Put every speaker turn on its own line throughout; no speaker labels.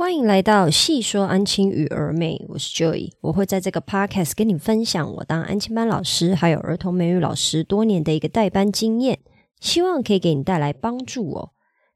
欢迎来到细说安亲与儿美，我是 Joy，我会在这个 podcast 跟你分享我当安亲班老师还有儿童美语老师多年的一个代班经验，希望可以给你带来帮助哦。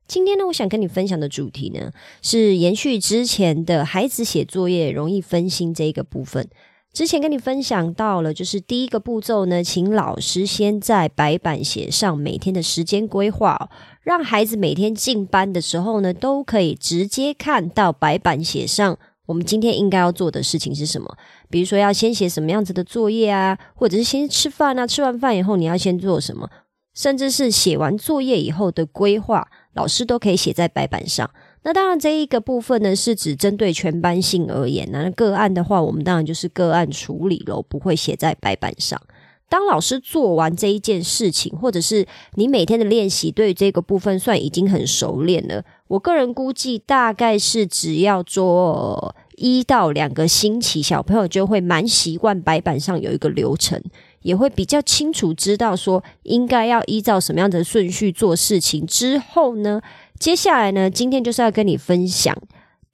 今天呢，我想跟你分享的主题呢，是延续之前的孩子写作业容易分心这一个部分。之前跟你分享到了，就是第一个步骤呢，请老师先在白板写上每天的时间规划，让孩子每天进班的时候呢，都可以直接看到白板写上我们今天应该要做的事情是什么。比如说要先写什么样子的作业啊，或者是先吃饭啊，吃完饭以后你要先做什么，甚至是写完作业以后的规划，老师都可以写在白板上。那当然，这一个部分呢，是指针对全班性而言。那个案的话，我们当然就是个案处理喽，不会写在白板上。当老师做完这一件事情，或者是你每天的练习，对这个部分算已经很熟练了。我个人估计，大概是只要做一到两个星期，小朋友就会蛮习惯白板上有一个流程，也会比较清楚知道说应该要依照什么样的顺序做事情。之后呢？接下来呢，今天就是要跟你分享，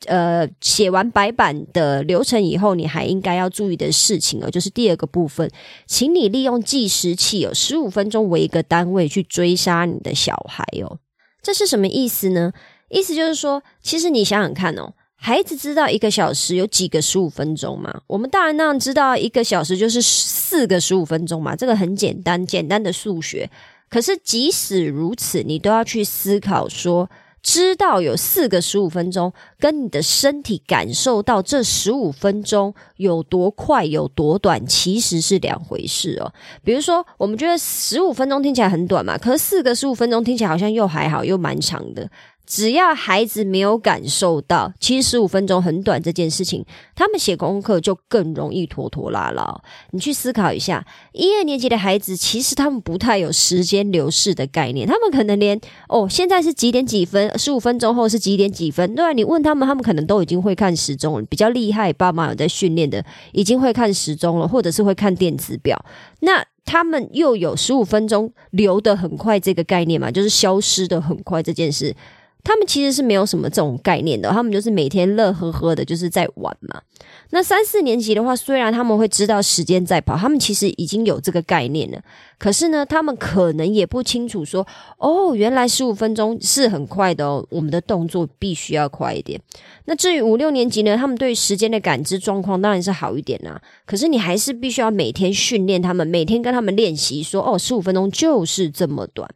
呃，写完白板的流程以后，你还应该要注意的事情哦，就是第二个部分，请你利用计时器，有十五分钟为一个单位去追杀你的小孩哦。这是什么意思呢？意思就是说，其实你想想看哦，孩子知道一个小时有几个十五分钟吗？我们大人那样知道一个小时就是四个十五分钟嘛，这个很简单，简单的数学。可是即使如此，你都要去思考说，知道有四个十五分钟，跟你的身体感受到这十五分钟有多快有多短，其实是两回事哦。比如说，我们觉得十五分钟听起来很短嘛，可是四个十五分钟听起来好像又还好，又蛮长的。只要孩子没有感受到，其实十五分钟很短这件事情，他们写功课就更容易拖拖拉拉。你去思考一下，一二年级的孩子，其实他们不太有时间流逝的概念，他们可能连哦，现在是几点几分，十五分钟后是几点几分，对啊，你问他们，他们可能都已经会看时钟了。比较厉害，爸妈有在训练的，已经会看时钟了，或者是会看电子表。那他们又有十五分钟流得很快这个概念嘛，就是消失的很快这件事。他们其实是没有什么这种概念的，他们就是每天乐呵呵的，就是在玩嘛。那三四年级的话，虽然他们会知道时间在跑，他们其实已经有这个概念了。可是呢，他们可能也不清楚说，哦，原来十五分钟是很快的哦，我们的动作必须要快一点。那至于五六年级呢，他们对时间的感知状况当然是好一点啦。可是你还是必须要每天训练他们，每天跟他们练习说，哦，十五分钟就是这么短。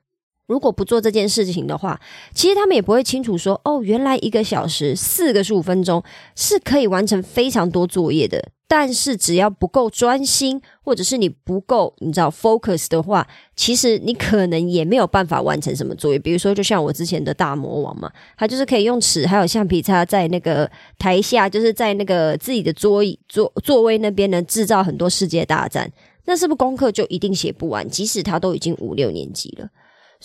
如果不做这件事情的话，其实他们也不会清楚说哦，原来一个小时四个十五分钟是可以完成非常多作业的。但是只要不够专心，或者是你不够你知道 focus 的话，其实你可能也没有办法完成什么作业。比如说，就像我之前的大魔王嘛，他就是可以用尺还有橡皮擦在那个台下，就是在那个自己的桌椅座座位那边呢，制造很多世界大战。那是不是功课就一定写不完？即使他都已经五六年级了。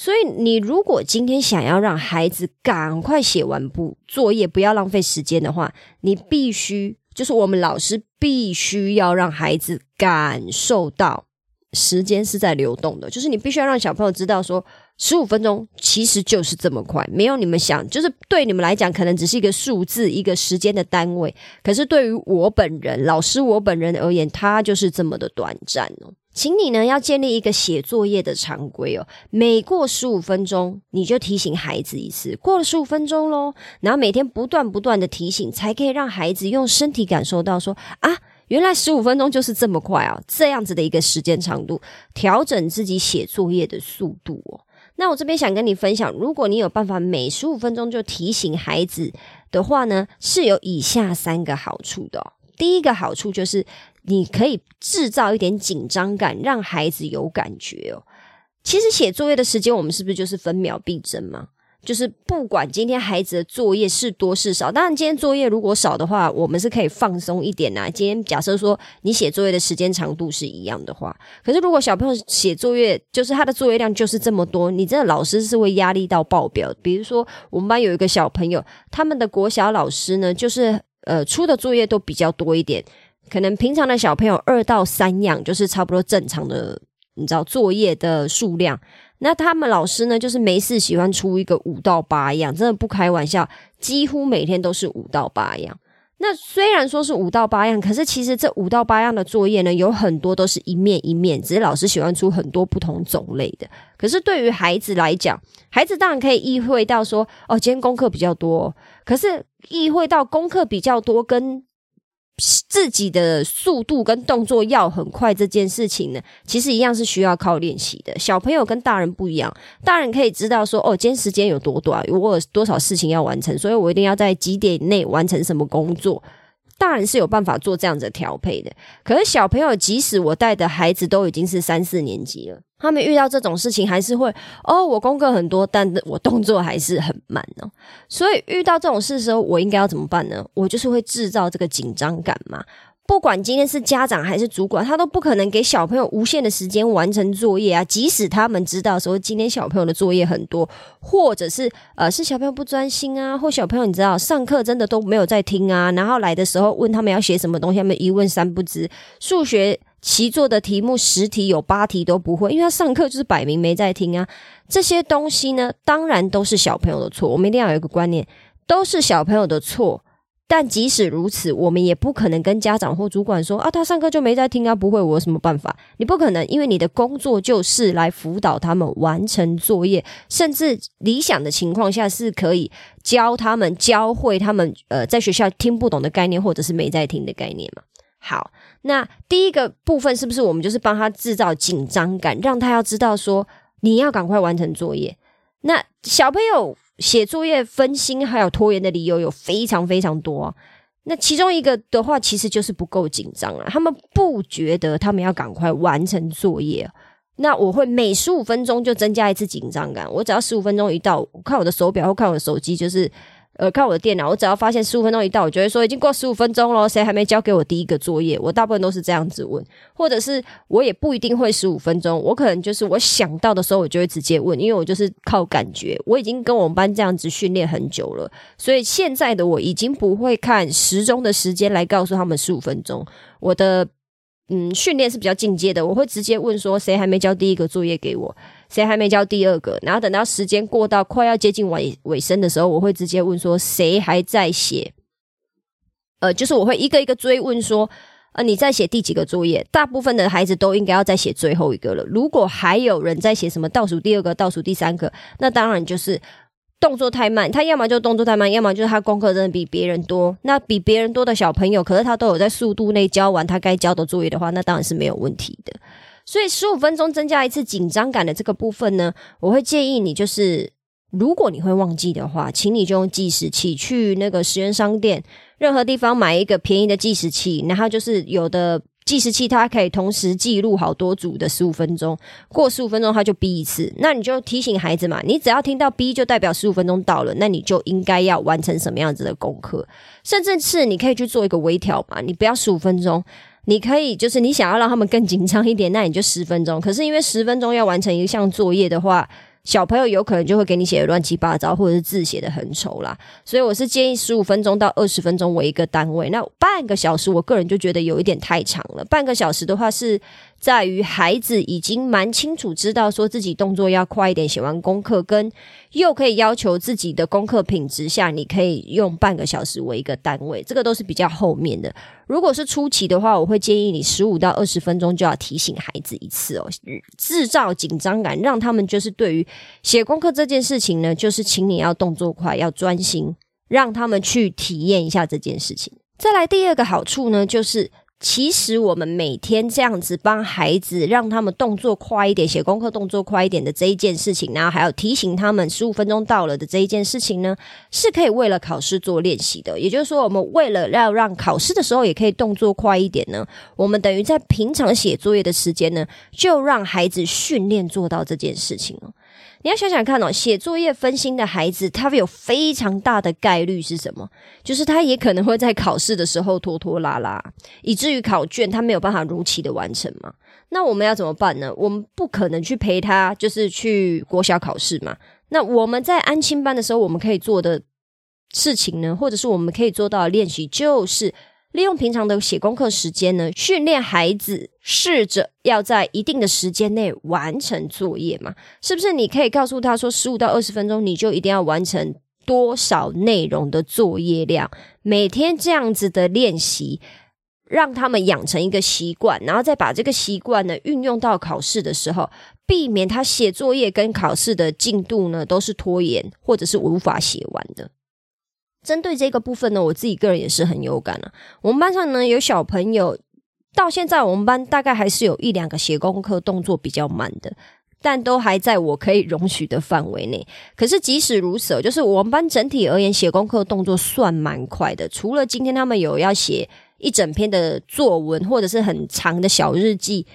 所以，你如果今天想要让孩子赶快写完不作业，不要浪费时间的话，你必须就是我们老师必须要让孩子感受到时间是在流动的，就是你必须要让小朋友知道说，十五分钟其实就是这么快，没有你们想，就是对你们来讲可能只是一个数字，一个时间的单位，可是对于我本人老师我本人而言，它就是这么的短暂哦。请你呢要建立一个写作业的常规哦，每过十五分钟你就提醒孩子一次，过了十五分钟喽，然后每天不断不断的提醒，才可以让孩子用身体感受到说啊，原来十五分钟就是这么快啊，这样子的一个时间长度，调整自己写作业的速度哦。那我这边想跟你分享，如果你有办法每十五分钟就提醒孩子的话呢，是有以下三个好处的。第一个好处就是。你可以制造一点紧张感，让孩子有感觉哦。其实写作业的时间，我们是不是就是分秒必争嘛？就是不管今天孩子的作业是多是少，当然今天作业如果少的话，我们是可以放松一点呐。今天假设说你写作业的时间长度是一样的话，可是如果小朋友写作业就是他的作业量就是这么多，你真的老师是会压力到爆表。比如说我们班有一个小朋友，他们的国小老师呢，就是呃出的作业都比较多一点。可能平常的小朋友二到三样就是差不多正常的你知道作业的数量。那他们老师呢，就是没事喜欢出一个五到八样，真的不开玩笑，几乎每天都是五到八样。那虽然说是五到八样，可是其实这五到八样的作业呢，有很多都是一面一面，只是老师喜欢出很多不同种类的。可是对于孩子来讲，孩子当然可以意会到说，哦，今天功课比较多，可是意会到功课比较多跟。自己的速度跟动作要很快这件事情呢，其实一样是需要靠练习的。小朋友跟大人不一样，大人可以知道说，哦，今天时间有多短，我有多少事情要完成，所以我一定要在几点内完成什么工作。大人是有办法做这样子调配的，可是小朋友，即使我带的孩子都已经是三四年级了，他们遇到这种事情还是会哦，我功课很多，但我动作还是很慢呢。所以遇到这种事的时候，我应该要怎么办呢？我就是会制造这个紧张感嘛。不管今天是家长还是主管，他都不可能给小朋友无限的时间完成作业啊！即使他们知道说今天小朋友的作业很多，或者是呃是小朋友不专心啊，或小朋友你知道上课真的都没有在听啊，然后来的时候问他们要写什么东西，他们一问三不知。数学习作的题目十题有八题都不会，因为他上课就是摆明没在听啊。这些东西呢，当然都是小朋友的错。我们一定要有一个观念，都是小朋友的错。但即使如此，我们也不可能跟家长或主管说啊，他上课就没在听啊，不会，我有什么办法？你不可能，因为你的工作就是来辅导他们完成作业，甚至理想的情况下是可以教他们、教会他们，呃，在学校听不懂的概念或者是没在听的概念嘛。好，那第一个部分是不是我们就是帮他制造紧张感，让他要知道说你要赶快完成作业？那小朋友。写作业分心还有拖延的理由有非常非常多，那其中一个的话，其实就是不够紧张啊。他们不觉得他们要赶快完成作业，那我会每十五分钟就增加一次紧张感。我只要十五分钟一到，看我的手表或看我的手机，就是。呃，看我的电脑，我只要发现十五分钟一到，我就会说已经过十五分钟了，谁还没交给我第一个作业？我大部分都是这样子问，或者是我也不一定会十五分钟，我可能就是我想到的时候，我就会直接问，因为我就是靠感觉。我已经跟我们班这样子训练很久了，所以现在的我已经不会看时钟的时间来告诉他们十五分钟。我的嗯训练是比较进阶的，我会直接问说谁还没交第一个作业给我。谁还没交第二个？然后等到时间过到快要接近尾尾声的时候，我会直接问说谁还在写？呃，就是我会一个一个追问说，呃，你在写第几个作业？大部分的孩子都应该要在写最后一个了。如果还有人在写什么倒数第二个、倒数第三个，那当然就是动作太慢。他要么就动作太慢，要么就是他功课真的比别人多。那比别人多的小朋友，可是他都有在速度内交完他该交的作业的话，那当然是没有问题的。所以十五分钟增加一次紧张感的这个部分呢，我会建议你，就是如果你会忘记的话，请你就用计时器去那个十元商店任何地方买一个便宜的计时器，然后就是有的计时器它可以同时记录好多组的十五分钟，过十五分钟它就哔一次，那你就提醒孩子嘛，你只要听到哔就代表十五分钟到了，那你就应该要完成什么样子的功课，甚至是你可以去做一个微调嘛，你不要十五分钟。你可以，就是你想要让他们更紧张一点，那你就十分钟。可是因为十分钟要完成一项作业的话，小朋友有可能就会给你写的乱七八糟，或者是字写的很丑啦。所以我是建议十五分钟到二十分钟为一个单位。那半个小时，我个人就觉得有一点太长了。半个小时的话是。在于孩子已经蛮清楚知道说自己动作要快一点，写完功课跟又可以要求自己的功课品质下，你可以用半个小时为一个单位，这个都是比较后面的。如果是初期的话，我会建议你十五到二十分钟就要提醒孩子一次哦，制造紧张感，让他们就是对于写功课这件事情呢，就是请你要动作快，要专心，让他们去体验一下这件事情。再来第二个好处呢，就是。其实我们每天这样子帮孩子，让他们动作快一点，写功课动作快一点的这一件事情，然后还有提醒他们十五分钟到了的这一件事情呢，是可以为了考试做练习的。也就是说，我们为了要让考试的时候也可以动作快一点呢，我们等于在平常写作业的时间呢，就让孩子训练做到这件事情了。你要想想看哦，写作业分心的孩子，他有非常大的概率是什么？就是他也可能会在考试的时候拖拖拉拉，以至于考卷他没有办法如期的完成嘛。那我们要怎么办呢？我们不可能去陪他，就是去国小考试嘛。那我们在安亲班的时候，我们可以做的事情呢，或者是我们可以做到的练习，就是利用平常的写功课时间呢，训练孩子试着要在一定的时间内完成作业嘛？是不是？你可以告诉他说，十五到二十分钟，你就一定要完成多少内容的作业量？每天这样子的练习，让他们养成一个习惯，然后再把这个习惯呢运用到考试的时候，避免他写作业跟考试的进度呢都是拖延，或者是无法写完的。针对这个部分呢，我自己个人也是很有感啊。我们班上呢有小朋友，到现在我们班大概还是有一两个写功课动作比较慢的，但都还在我可以容许的范围内。可是即使如此，就是我们班整体而言写功课动作算蛮快的。除了今天他们有要写一整篇的作文，或者是很长的小日记。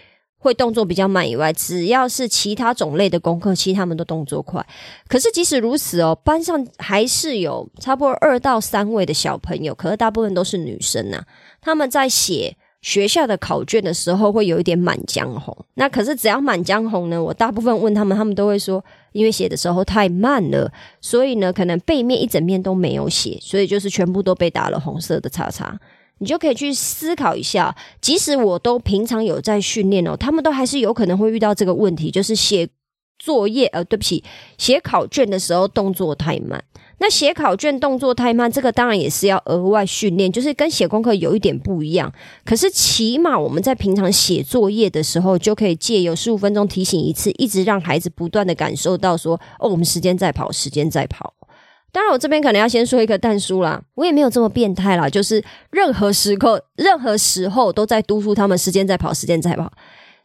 会动作比较慢以外，只要是其他种类的功课，其实他们都动作快。可是即使如此哦，班上还是有差不多二到三位的小朋友，可是大部分都是女生呐。他们在写学校的考卷的时候，会有一点满江红。那可是只要满江红呢，我大部分问他们，他们都会说，因为写的时候太慢了，所以呢，可能背面一整面都没有写，所以就是全部都被打了红色的叉叉。你就可以去思考一下，即使我都平常有在训练哦，他们都还是有可能会遇到这个问题，就是写作业呃，对不起，写考卷的时候动作太慢。那写考卷动作太慢，这个当然也是要额外训练，就是跟写功课有一点不一样。可是起码我们在平常写作业的时候，就可以借由十五分钟提醒一次，一直让孩子不断的感受到说，哦，我们时间在跑，时间在跑。当然，我这边可能要先说一个淡书啦，我也没有这么变态啦，就是任何时刻、任何时候都在督促他们时间在跑，时间在跑。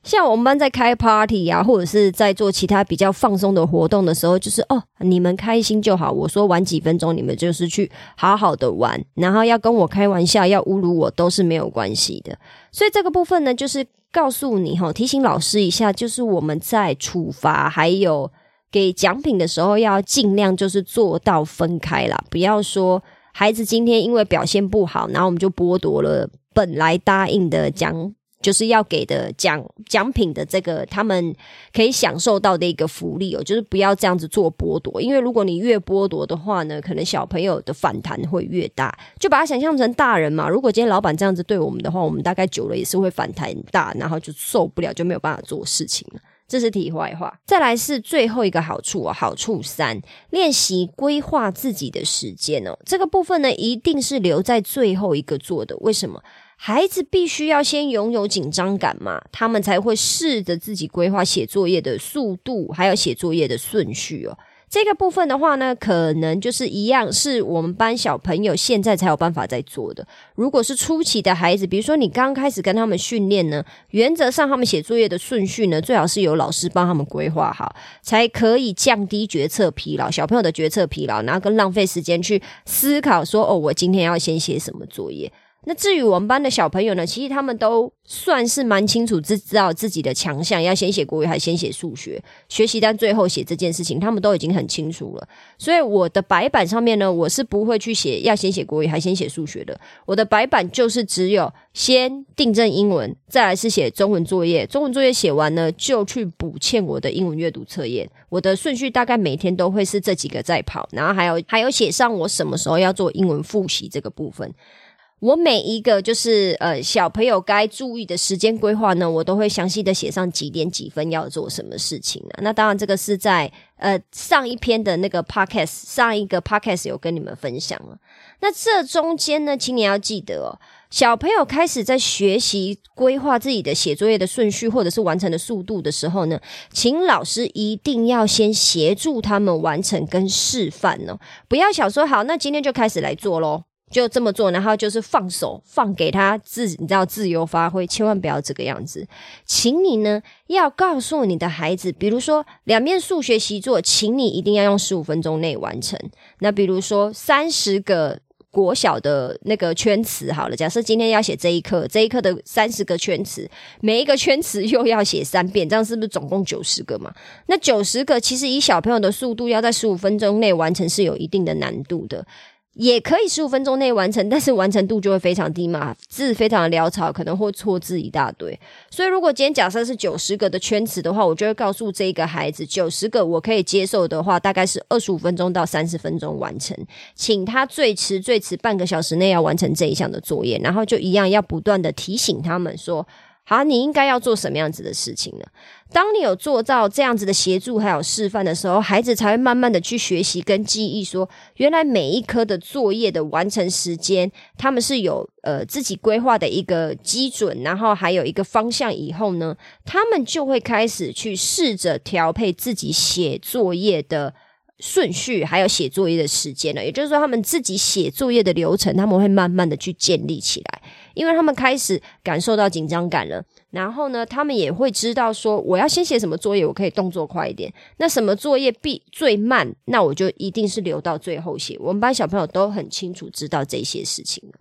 像我们班在开 party 啊，或者是在做其他比较放松的活动的时候，就是哦，你们开心就好。我说玩几分钟，你们就是去好好的玩，然后要跟我开玩笑、要侮辱我都是没有关系的。所以这个部分呢，就是告诉你哈，提醒老师一下，就是我们在处罚还有。给奖品的时候要尽量就是做到分开啦，不要说孩子今天因为表现不好，然后我们就剥夺了本来答应的奖，就是要给的奖奖品的这个他们可以享受到的一个福利哦，就是不要这样子做剥夺，因为如果你越剥夺的话呢，可能小朋友的反弹会越大，就把它想象成大人嘛。如果今天老板这样子对我们的话，我们大概久了也是会反弹大，然后就受不了，就没有办法做事情了。这是题外话，再来是最后一个好处哦。好处三，练习规划自己的时间哦。这个部分呢，一定是留在最后一个做的。为什么？孩子必须要先拥有紧张感嘛，他们才会试着自己规划写作业的速度，还有写作业的顺序哦。这个部分的话呢，可能就是一样，是我们班小朋友现在才有办法在做的。如果是初期的孩子，比如说你刚开始跟他们训练呢，原则上他们写作业的顺序呢，最好是由老师帮他们规划好，才可以降低决策疲劳，小朋友的决策疲劳，然后跟浪费时间去思考说，哦，我今天要先写什么作业。那至于我们班的小朋友呢，其实他们都算是蛮清楚自知道自己的强项，要先写国语还是先写数学学习单，最后写这件事情，他们都已经很清楚了。所以我的白板上面呢，我是不会去写要先写国语还先写数学的。我的白板就是只有先订正英文，再来是写中文作业。中文作业写完呢，就去补欠我的英文阅读测验。我的顺序大概每天都会是这几个在跑，然后还有还有写上我什么时候要做英文复习这个部分。我每一个就是呃小朋友该注意的时间规划呢，我都会详细的写上几点几分要做什么事情啊。那当然这个是在呃上一篇的那个 podcast 上一个 podcast 有跟你们分享了。那这中间呢，请你要记得哦，小朋友开始在学习规划自己的写作业的顺序或者是完成的速度的时候呢，请老师一定要先协助他们完成跟示范哦，不要想说好，那今天就开始来做喽。就这么做，然后就是放手放给他自，你知道自由发挥，千万不要这个样子。请你呢要告诉你的孩子，比如说两面数学习作，请你一定要用十五分钟内完成。那比如说三十个国小的那个圈词，好了，假设今天要写这一课，这一课的三十个圈词，每一个圈词又要写三遍，这样是不是总共九十个嘛？那九十个其实以小朋友的速度，要在十五分钟内完成是有一定的难度的。也可以十五分钟内完成，但是完成度就会非常低嘛，字非常的潦草，可能会错字一大堆。所以如果今天假设是九十个的圈词的话，我就会告诉这个孩子，九十个我可以接受的话，大概是二十五分钟到三十分钟完成，请他最迟最迟半个小时内要完成这一项的作业，然后就一样要不断的提醒他们说。好，你应该要做什么样子的事情呢？当你有做到这样子的协助还有示范的时候，孩子才会慢慢的去学习跟记忆，说原来每一科的作业的完成时间，他们是有呃自己规划的一个基准，然后还有一个方向。以后呢，他们就会开始去试着调配自己写作业的顺序，还有写作业的时间了。也就是说，他们自己写作业的流程，他们会慢慢的去建立起来。因为他们开始感受到紧张感了，然后呢，他们也会知道说，我要先写什么作业，我可以动作快一点。那什么作业必最慢，那我就一定是留到最后写。我们班小朋友都很清楚知道这些事情了。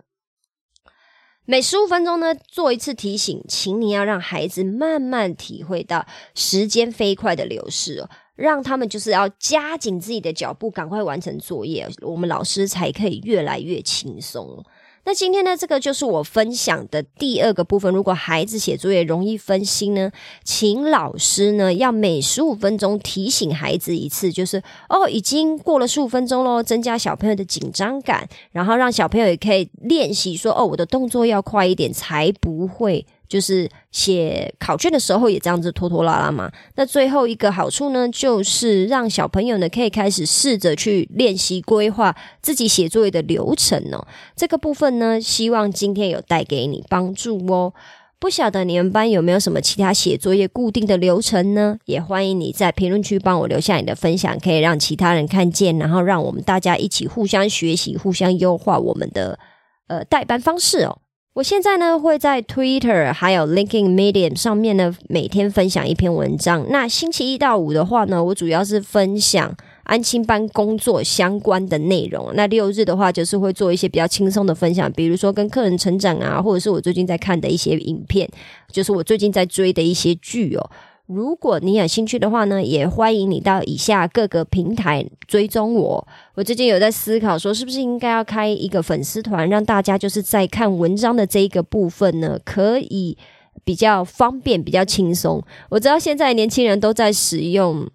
每十五分钟呢，做一次提醒，请你要让孩子慢慢体会到时间飞快的流逝哦，让他们就是要加紧自己的脚步，赶快完成作业，我们老师才可以越来越轻松。那今天呢，这个就是我分享的第二个部分。如果孩子写作业容易分心呢，请老师呢要每十五分钟提醒孩子一次，就是哦，已经过了十五分钟喽，增加小朋友的紧张感，然后让小朋友也可以练习说哦，我的动作要快一点，才不会。就是写考卷的时候也这样子拖拖拉拉嘛。那最后一个好处呢，就是让小朋友呢可以开始试着去练习规划自己写作业的流程哦。这个部分呢，希望今天有带给你帮助哦。不晓得你们班有没有什么其他写作业固定的流程呢？也欢迎你在评论区帮我留下你的分享，可以让其他人看见，然后让我们大家一起互相学习，互相优化我们的呃代班方式哦。我现在呢会在 Twitter 还有 linkinmedium 上面呢每天分享一篇文章。那星期一到五的话呢，我主要是分享安亲班工作相关的内容。那六日的话，就是会做一些比较轻松的分享，比如说跟客人成长啊，或者是我最近在看的一些影片，就是我最近在追的一些剧哦。如果你有兴趣的话呢，也欢迎你到以下各个平台追踪我。我最近有在思考说，是不是应该要开一个粉丝团，让大家就是在看文章的这一个部分呢，可以比较方便、比较轻松。我知道现在年轻人都在使用。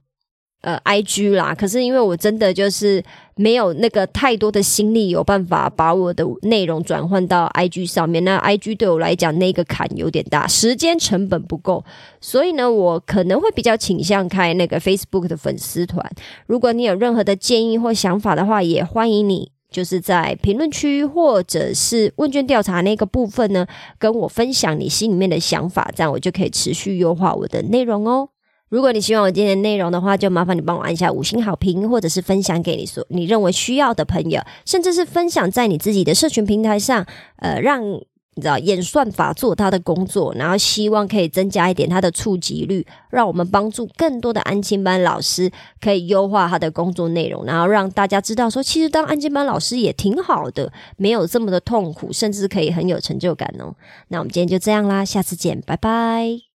呃，I G 啦，可是因为我真的就是没有那个太多的心力，有办法把我的内容转换到 I G 上面。那 I G 对我来讲，那个坎有点大，时间成本不够，所以呢，我可能会比较倾向开那个 Facebook 的粉丝团。如果你有任何的建议或想法的话，也欢迎你就是在评论区或者是问卷调查那个部分呢，跟我分享你心里面的想法，这样我就可以持续优化我的内容哦。如果你喜欢我今天的内容的话，就麻烦你帮我按下五星好评，或者是分享给你所你认为需要的朋友，甚至是分享在你自己的社群平台上，呃，让你知道演算法做他的工作，然后希望可以增加一点他的触及率，让我们帮助更多的安亲班老师可以优化他的工作内容，然后让大家知道说，其实当安亲班老师也挺好的，没有这么的痛苦，甚至可以很有成就感哦。那我们今天就这样啦，下次见，拜拜。